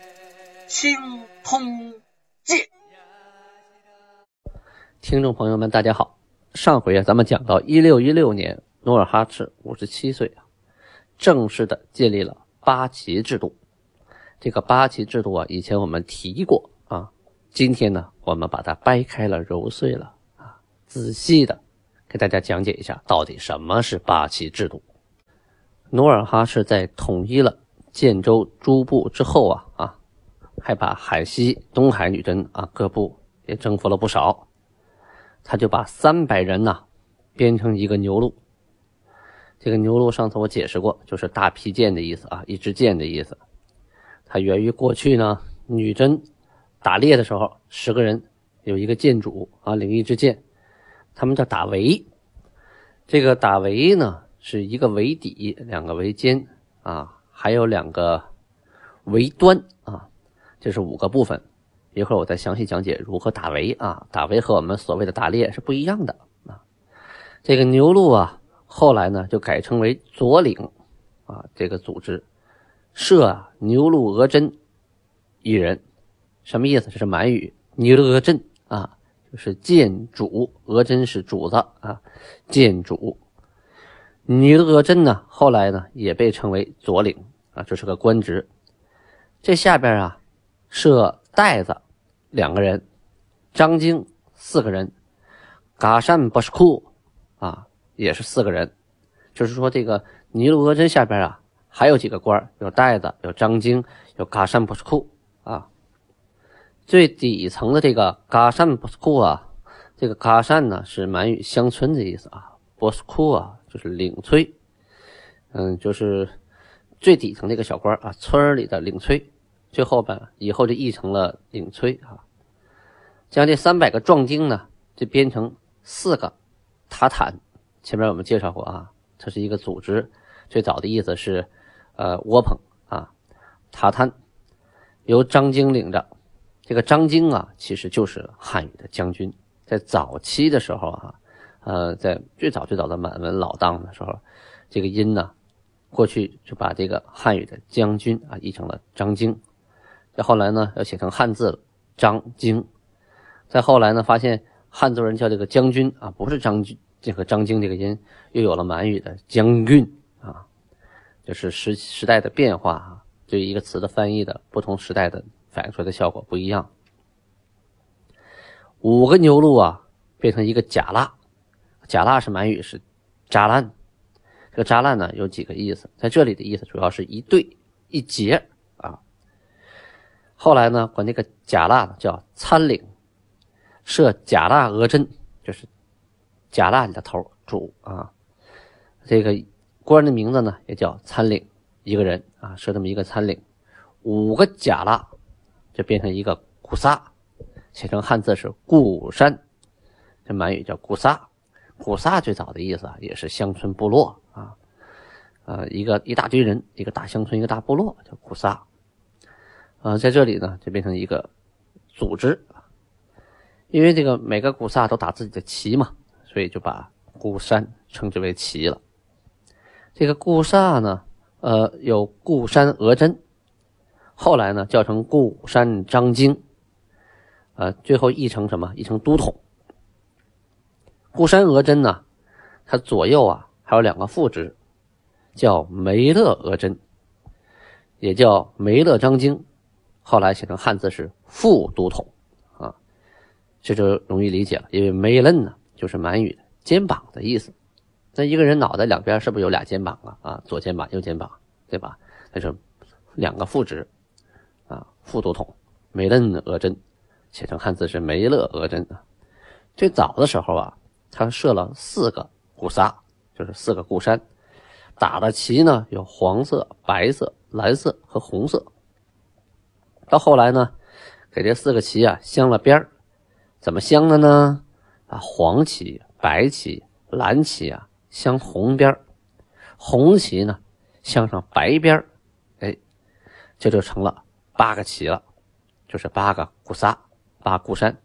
《清通鉴》。听众朋友们，大家好。上回啊，咱们讲到一六一六年，努尔哈赤五十七岁啊，正式的建立了八旗制度。这个八旗制度啊，以前我们提过啊，今天呢，我们把它掰开了揉碎了啊，仔细的给大家讲解一下，到底什么是八旗制度。努尔哈赤在统一了建州诸部之后啊啊，还把海西、东海女真啊各部也征服了不少。他就把三百人呐编成一个牛录。这个牛录上次我解释过，就是大批剑的意思啊，一支箭的意思。它源于过去呢，女真打猎的时候，十个人有一个箭主啊，领一支箭，他们叫打围。这个打围呢，是一个围底，两个围肩啊，还有两个围端啊，这是五个部分。一会儿我再详细讲解如何打围啊，打围和我们所谓的打猎是不一样的啊。这个牛鹿啊，后来呢就改称为左领啊，这个组织设牛鹿额真一人，什么意思？这是满语，牛鹿额真啊，就是剑主，额真是主子啊，剑主。牛录额真呢，后来呢也被称为左领啊，这是个官职。这下边啊设。袋子两个人，张经四个人，嘎善不是库啊，也是四个人。就是说，这个尼禄额真下边啊，还有几个官有袋子，有张经，有嘎善不是库啊。最底层的这个嘎善不是库啊，这个嘎善呢是满语乡村的意思啊，波斯库啊就是领催，嗯，就是最底层那个小官啊，村里的领催。最后吧，以后就译成了领催啊。将这三百个壮丁呢，就编成四个塔坦。前面我们介绍过啊，它是一个组织，最早的意思是呃窝棚啊。塔坦由张经领着，这个张经啊，其实就是汉语的将军。在早期的时候啊，呃，在最早最早的满文老档的时候，这个音呢，过去就把这个汉语的将军啊译成了张经。再后来呢，要写成汉字了，张经。再后来呢，发现汉族人叫这个将军啊，不是张军，这个张经这个音，又有了满语的将军啊，就是时时代的变化啊，对一个词的翻译的不同时代的反映出来的效果不一样。五个牛录啊，变成一个甲腊，甲腊是满语是扎烂，这个扎烂呢有几个意思，在这里的意思主要是一对一节。后来呢，管那个甲腊叫参领，设甲腊额真，就是甲腊里的头主啊。这个官的名字呢也叫参领，一个人啊，设这么一个参领。五个甲腊就变成一个古萨，写成汉字是固山，这满语叫古萨。古萨最早的意思啊，也是乡村部落啊，呃，一个一大堆人，一个大乡村，一个大部落叫古萨。啊，在这里呢，就变成一个组织因为这个每个古萨都打自己的旗嘛，所以就把固山称之为旗了。这个固萨呢，呃，有固山额真，后来呢叫成固山张经，呃，最后译成什么？译成都统。固山额真呢，他左右啊还有两个副职，叫梅勒额真，也叫梅勒张经。后来写成汉字是副都统，啊，这就容易理解了。因为梅楞呢，就是满语肩膀的意思。那一个人脑袋两边是不是有俩肩膀啊？啊，左肩膀、右肩膀，对吧？那是两个副职，啊，副都统梅楞额真，写成汉字是梅勒额真啊。最早的时候啊，他设了四个固沙，就是四个固山，打的旗呢有黄色、白色、蓝色和红色。到后来呢，给这四个旗啊镶了边，怎么镶的呢？啊，黄旗、白旗、蓝旗啊镶红边，红旗呢镶上白边儿，哎，这就成了八个旗了，就是八个固萨、八固山。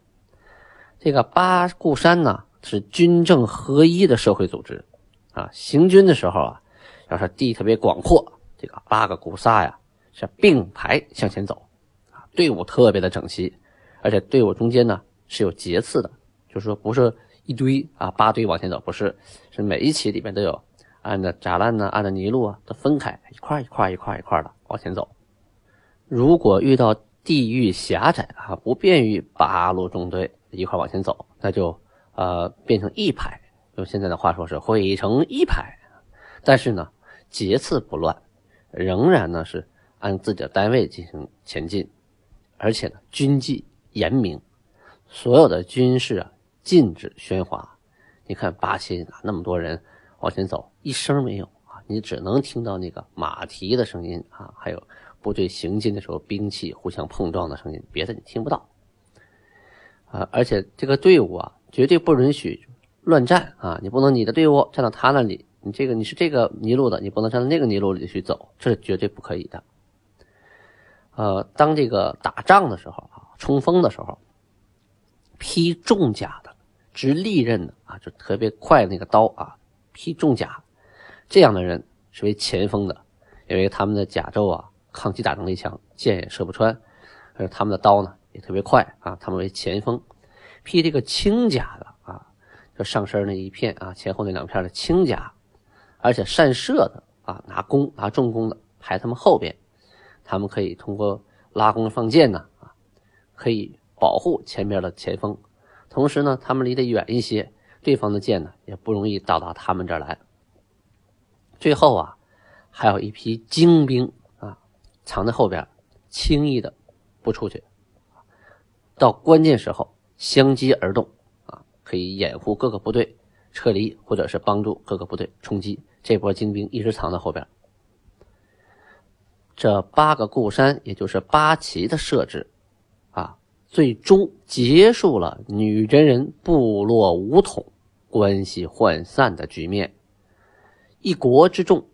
这个八固山呢是军政合一的社会组织啊，行军的时候啊，要是地特别广阔，这个八个固萨呀是并排向前走。队伍特别的整齐，而且队伍中间呢是有节次的，就是说不是一堆啊八堆往前走，不是，是每一期里面都有按照栅栏呢，按照泥路啊都分开一块一块一块一块的往前走。如果遇到地域狭窄啊，不便于八路中队一块往前走，那就呃变成一排，用现在的话说是汇成一排。但是呢，节次不乱，仍然呢是按自己的单位进行前进。而且呢，军纪严明，所有的军事啊禁止喧哗。你看八旗哪那么多人往前走，一声没有啊，你只能听到那个马蹄的声音啊，还有部队行进的时候兵器互相碰撞的声音，别的你听不到。啊，而且这个队伍啊，绝对不允许乱站啊，你不能你的队伍站到他那里，你这个你是这个泥路的，你不能站到那个泥路里去走，这是绝对不可以的。呃，当这个打仗的时候啊，冲锋的时候，劈重甲的、执利刃的啊，就特别快那个刀啊，劈重甲，这样的人是为前锋的，因为他们的甲胄啊，抗击打能力强，箭也射不穿，而他们的刀呢也特别快啊，他们为前锋。劈这个轻甲的啊，就上身那一片啊，前后那两片的轻甲，而且善射的啊，拿弓拿重弓的排他们后边。他们可以通过拉弓放箭呢，啊，可以保护前面的前锋，同时呢，他们离得远一些，对方的箭呢也不容易到达他们这儿来。最后啊，还有一批精兵啊，藏在后边，轻易的不出去，到关键时候相机而动啊，可以掩护各个部队撤离，或者是帮助各个部队冲击。这波精兵一直藏在后边。这八个固山，也就是八旗的设置，啊，最终结束了女真人部落武统、关系涣散的局面。一国之众，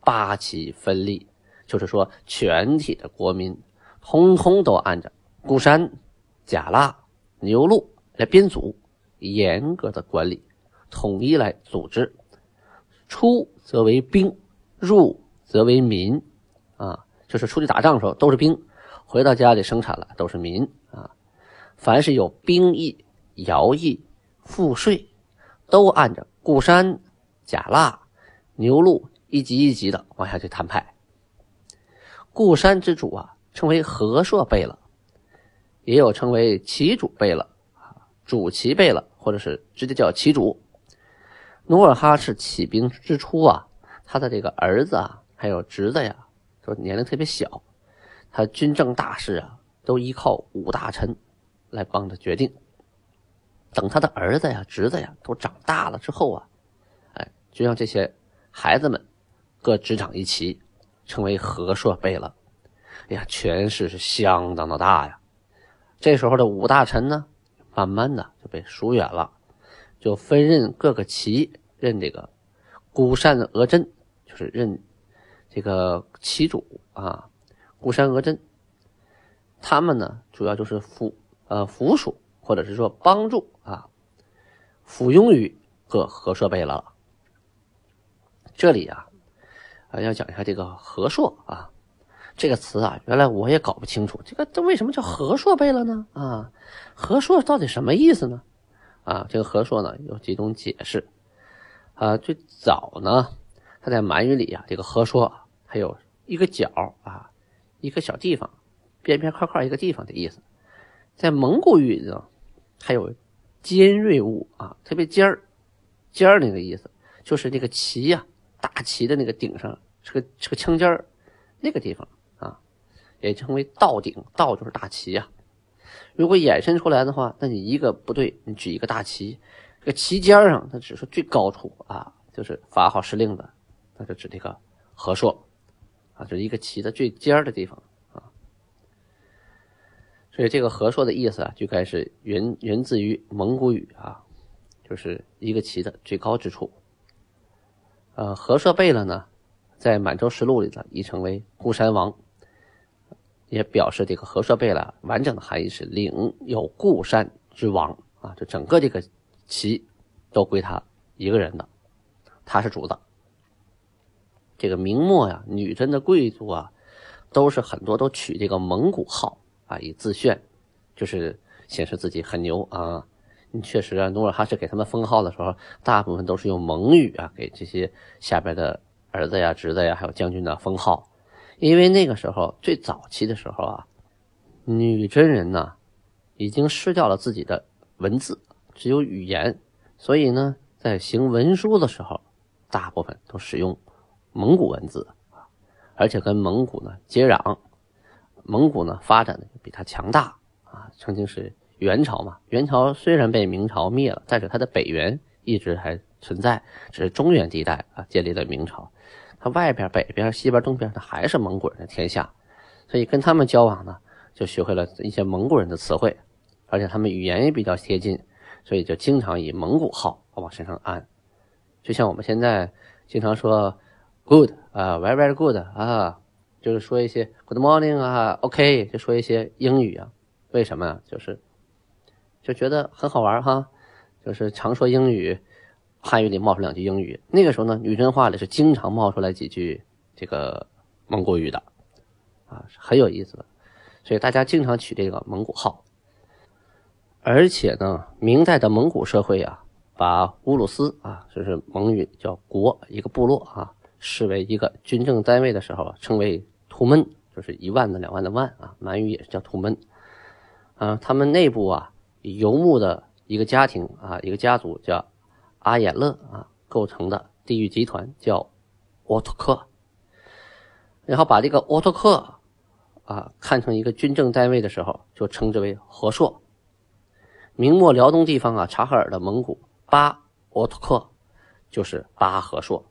八旗分立，就是说，全体的国民通通都按照固山、甲腊、牛录来编组，严格的管理，统一来组织。出则为兵，入则为民。啊，就是出去打仗的时候都是兵，回到家里生产了都是民啊。凡是有兵役、徭役、赋税，都按着固山、甲腊、牛录一级一级的往下去摊派。固山之主啊，称为和硕贝勒，也有称为旗主贝勒啊，主旗贝勒，或者是直接叫旗主。努尔哈赤起兵之初啊，他的这个儿子啊，还有侄子呀。说年龄特别小，他军政大事啊，都依靠五大臣来帮他决定。等他的儿子呀、侄子呀都长大了之后啊，哎，就让这些孩子们各执掌一旗，成为和硕贝勒。哎呀，权势是相当的大呀。这时候的五大臣呢，慢慢的就被疏远了，就分任各个旗，任这个孤善额真，就是任。这个旗主啊，固山额真，他们呢主要就是辅呃辅属或者是说帮助啊，附庸于各和硕贝勒了。这里啊啊要讲一下这个和硕啊这个词啊，原来我也搞不清楚，这个这为什么叫和硕贝勒呢？啊，和硕到底什么意思呢？啊，这个和硕呢有几种解释啊，最早呢，他在满语里啊，这个和硕。还有一个角啊，一个小地方，边边块块一个地方的意思。在蒙古语呢，还有尖锐物啊，特别尖儿尖儿那个意思，就是那个旗呀，大旗的那个顶上是个是个枪尖儿那个地方啊，也称为道顶，道就是大旗呀。如果衍生出来的话，那你一个不对，你举一个大旗，这个旗尖上，它只是最高处啊，就是发号施令的，那就指这个和硕。啊就是一个旗的最尖儿的地方啊。所以这个和硕的意思啊，就该是源源自于蒙古语啊，就是一个旗的最高之处。呃，和硕贝勒呢，在满洲实录里呢，译成为固山王，也表示这个和硕贝勒完整的含义是领有固山之王啊，这整个这个旗都归他一个人的，他是主子。这个明末呀，女真的贵族啊，都是很多都取这个蒙古号啊，以自炫，就是显示自己很牛啊。你确实啊，努尔哈赤给他们封号的时候，大部分都是用蒙语啊，给这些下边的儿子呀、侄子呀，还有将军的封号。因为那个时候最早期的时候啊，女真人呢已经失掉了自己的文字，只有语言，所以呢，在行文书的时候，大部分都使用蒙古文字，而且跟蒙古呢接壤，蒙古呢发展的比它强大啊，曾经是。元朝嘛，元朝虽然被明朝灭了，但是它的北元一直还存在，只是中原地带啊建立了明朝。它外边、北边、西边、东边，它还是蒙古人的天下，所以跟他们交往呢，就学会了一些蒙古人的词汇，而且他们语言也比较贴近，所以就经常以蒙古号往身上安。就像我们现在经常说 “good” 啊，“very very good” 啊，就是说一些 “good morning” 啊，“OK”，就说一些英语啊。为什么呢？就是。就觉得很好玩哈，就是常说英语，汉语里冒出两句英语。那个时候呢，女真话里是经常冒出来几句这个蒙古语的，啊，是很有意思的。所以大家经常取这个蒙古号。而且呢，明代的蒙古社会啊，把乌鲁斯啊，就是蒙语叫国，一个部落啊，视为一个军政单位的时候，称为图闷，就是一万的、两万的万啊。满语也是叫图闷。啊，他们内部啊。游牧的一个家庭啊，一个家族叫阿衍勒啊构成的地域集团叫沃托克，然后把这个沃托克啊看成一个军政单位的时候，就称之为和硕。明末辽东地方啊，察哈尔的蒙古巴沃托克就是巴和硕。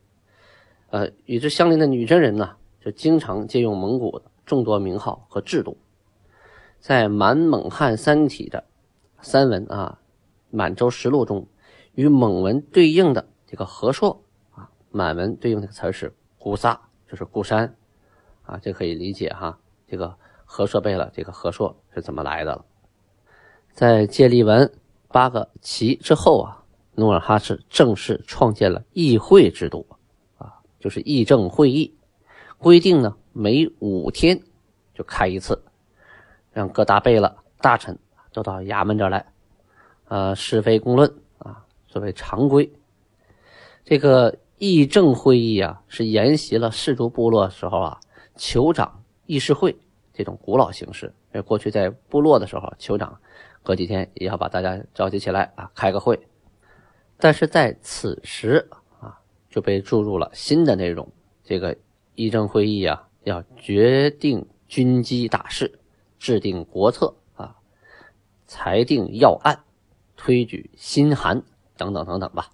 呃，与之相邻的女真人呢，就经常借用蒙古的众多名号和制度，在满蒙汉三体的。三文啊，《满洲实录》中与蒙文对应的这个和硕啊，满文对应的词是固萨，就是固山啊，这可以理解哈。这个和硕贝勒，这个和硕是怎么来的了？在建立完八个旗之后啊，努尔哈赤正式创建了议会制度，就是议政会议，规定呢每五天就开一次，让各大贝勒大臣。都到衙门这儿来，呃，是非公论啊，作为常规。这个议政会议啊，是沿袭了氏族部落时候啊，酋长议事会这种古老形式。因为过去在部落的时候，酋长隔几天也要把大家召集起来啊，开个会。但是在此时，就被注入了新的内容。这个议政会议啊，要决定军机大事，制定国策啊。裁定要案、推举新函等等等等吧，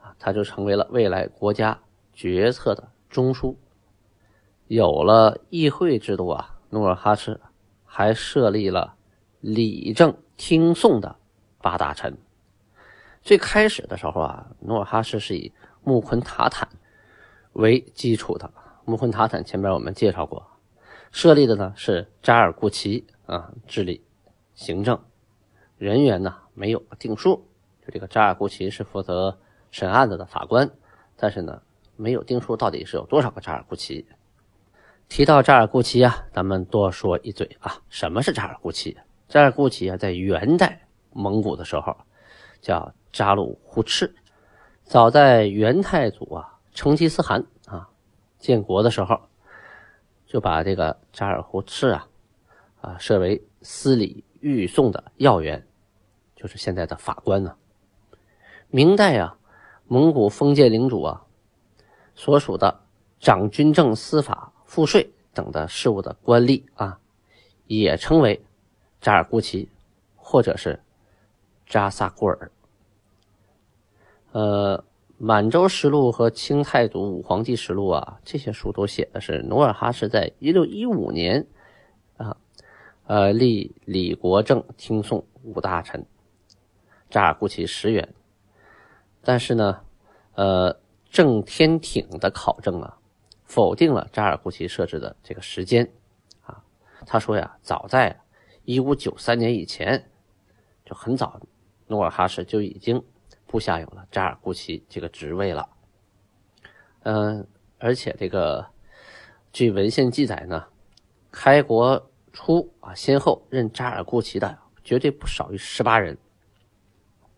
啊，它就成为了未来国家决策的中枢。有了议会制度啊，努尔哈赤还设立了理政听讼的八大臣。最开始的时候啊，努尔哈赤是以木昆塔坦为基础的。木昆塔坦前面我们介绍过，设立的呢是扎尔库齐啊治理行政。人员呢没有定数，就这个扎尔库齐是负责审案子的法官，但是呢没有定数，到底是有多少个扎尔库齐？提到扎尔库齐啊，咱们多说一嘴啊，什么是扎尔库齐？扎尔库齐啊，在元代蒙古的时候叫扎鲁忽赤，早在元太祖啊成吉思汗啊建国的时候，就把这个扎尔胡赤啊啊设为司礼御送的要员。就是现在的法官呢。明代啊，蒙古封建领主啊，所属的掌军政、司法、赋税等的事务的官吏啊，也称为扎尔库齐，或者是扎萨库尔。呃，《满洲实录》和《清太祖武皇帝实录》啊，这些书都写的是努尔哈赤在一六一五年啊，呃，立李国正听讼五大臣，扎尔库齐十元。但是呢，呃，郑天挺的考证啊，否定了扎尔库齐设置的这个时间啊。他说呀，早在一五九三年以前，就很早，努尔哈赤就已经部下有了扎尔库齐这个职位了。嗯，而且这个据文献记载呢，开国。初啊，先后任扎尔库齐的绝对不少于十八人，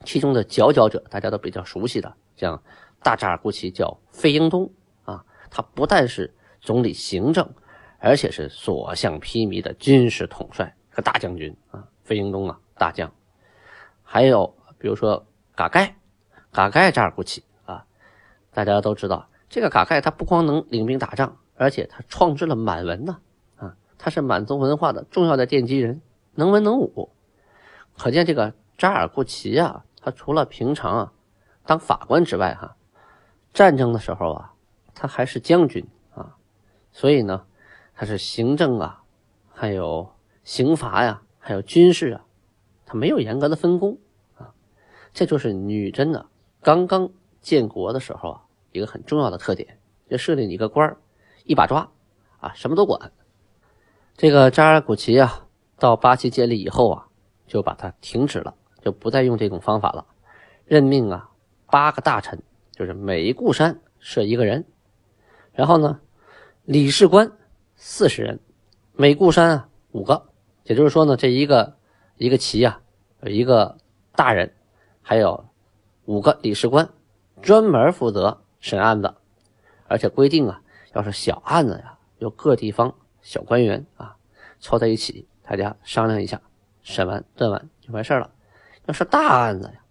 其中的佼佼者大家都比较熟悉的，像大扎尔库齐叫费英东啊，他不但是总理行政，而且是所向披靡的军事统帅和大将军啊，费英东啊，大将。还有比如说嘎盖，嘎盖扎尔库齐啊，大家都知道这个嘎盖他不光能领兵打仗，而且他创制了满文呢。啊他是满族文化的重要的奠基人，能文能武，可见这个扎尔库齐啊，他除了平常啊当法官之外，哈，战争的时候啊，他还是将军啊，所以呢，他是行政啊，还有刑罚呀，还有军事啊，他没有严格的分工啊，这就是女真的刚刚建国的时候啊一个很重要的特点，就设立一个官一把抓啊，什么都管。这个扎尔古齐啊，到八旗建立以后啊，就把它停止了，就不再用这种方法了。任命啊，八个大臣，就是每一固山设一个人，然后呢，理事官四十人，每固山啊五个。也就是说呢，这一个一个旗啊，有一个大人，还有五个理事官，专门负责审案子，而且规定啊，要是小案子呀，由各地方。小官员啊，凑在一起，大家商量一下，审完断完就完事了。要是大案子呀，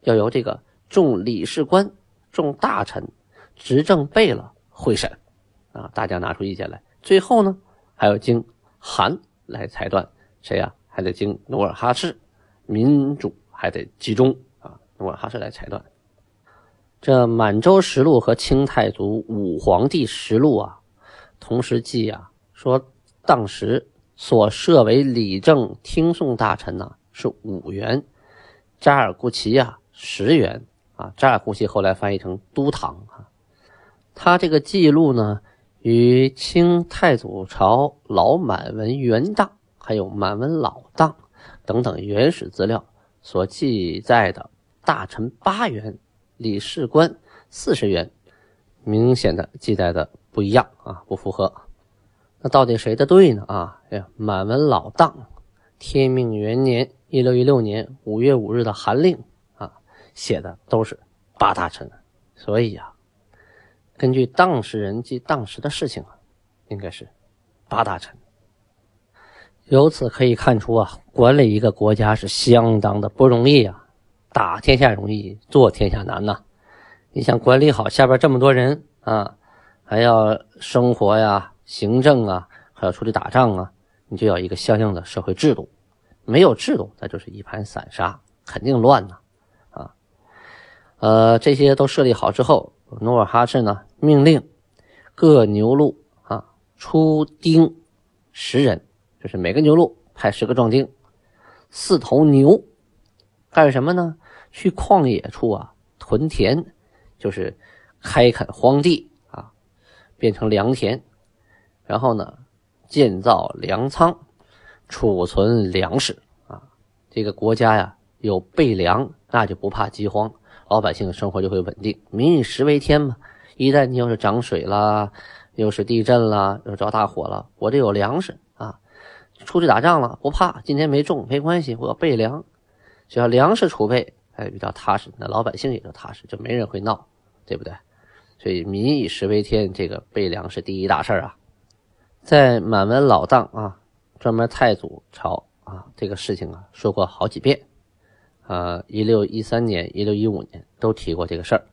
要由这个众理事官、众大臣、执政备了会审啊，大家拿出意见来。最后呢，还要经韩来裁断，谁呀？还得经努尔哈赤，民主还得集中我还是来裁断。这《满洲实录》和《清太祖武皇帝实录》啊，同时记啊。说当时所设为理政听讼大臣呢是五员，扎尔库齐呀十员啊，扎尔库齐后来翻译成都堂啊。他这个记录呢，与清太祖朝老满文原档还有满文老档等等原始资料所记载的大臣八员、理事官四十员，明显的记载的不一样啊，不符合。那到底谁的对呢？啊，满文老档，天命元年（一六一六年）五月五日的函令啊，写的都是八大臣，所以呀，根据当事人及当时的事情啊，应该是八大臣。由此可以看出啊，管理一个国家是相当的不容易啊，打天下容易，做天下难呐。你想管理好下边这么多人啊，还要生活呀。行政啊，还要出去打仗啊，你就要一个相应的社会制度。没有制度，那就是一盘散沙，肯定乱呐！啊，呃，这些都设立好之后，努尔哈赤呢命令各牛录啊出丁十人，就是每个牛录派十个壮丁，四头牛干什么呢？去旷野处啊屯田，就是开垦荒地啊，变成良田。然后呢，建造粮仓，储存粮食啊。这个国家呀，有备粮，那就不怕饥荒，老百姓的生活就会稳定。民以食为天嘛，一旦你要是涨水了，又是地震了，又着大火了，我这有粮食啊，出去打仗了不怕。今天没种没关系，我要备粮，只要粮食储备，哎，比较踏实，那老百姓也就踏实，就没人会闹，对不对？所以民以食为天，这个备粮是第一大事啊。在满文老档啊，专门太祖朝啊这个事情啊说过好几遍，啊，一六一三年、一六一五年都提过这个事儿，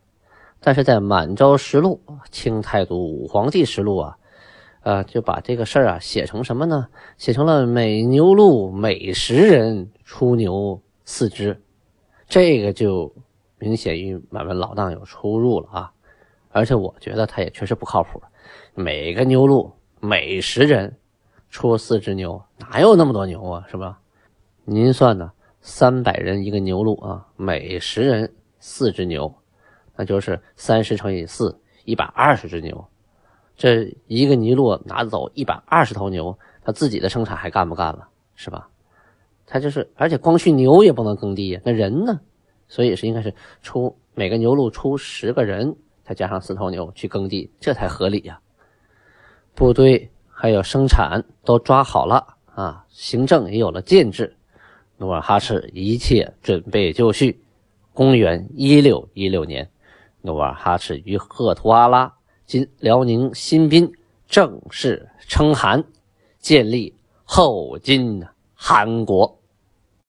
但是在满洲实录、清太祖武皇帝实录啊，呃，就把这个事儿啊写成什么呢？写成了每牛录每十人出牛四只，这个就明显与买卖老当有出入了啊，而且我觉得他也确实不靠谱，每个牛录。每十人，出四只牛，哪有那么多牛啊？是吧？您算呢？三百人一个牛录啊，每十人四只牛，那就是三十乘以四，一百二十只牛。这一个尼禄拿走一百二十头牛，他自己的生产还干不干了？是吧？他就是，而且光去牛也不能耕地呀，那人呢？所以是应该是出每个牛录出十个人，再加上四头牛去耕地，这才合理呀。部队还有生产都抓好了啊，行政也有了建制，努尔哈赤一切准备就绪。公元一六一六年，努尔哈赤于赫图阿拉（今辽宁新宾）正式称汗，建立后金韩国。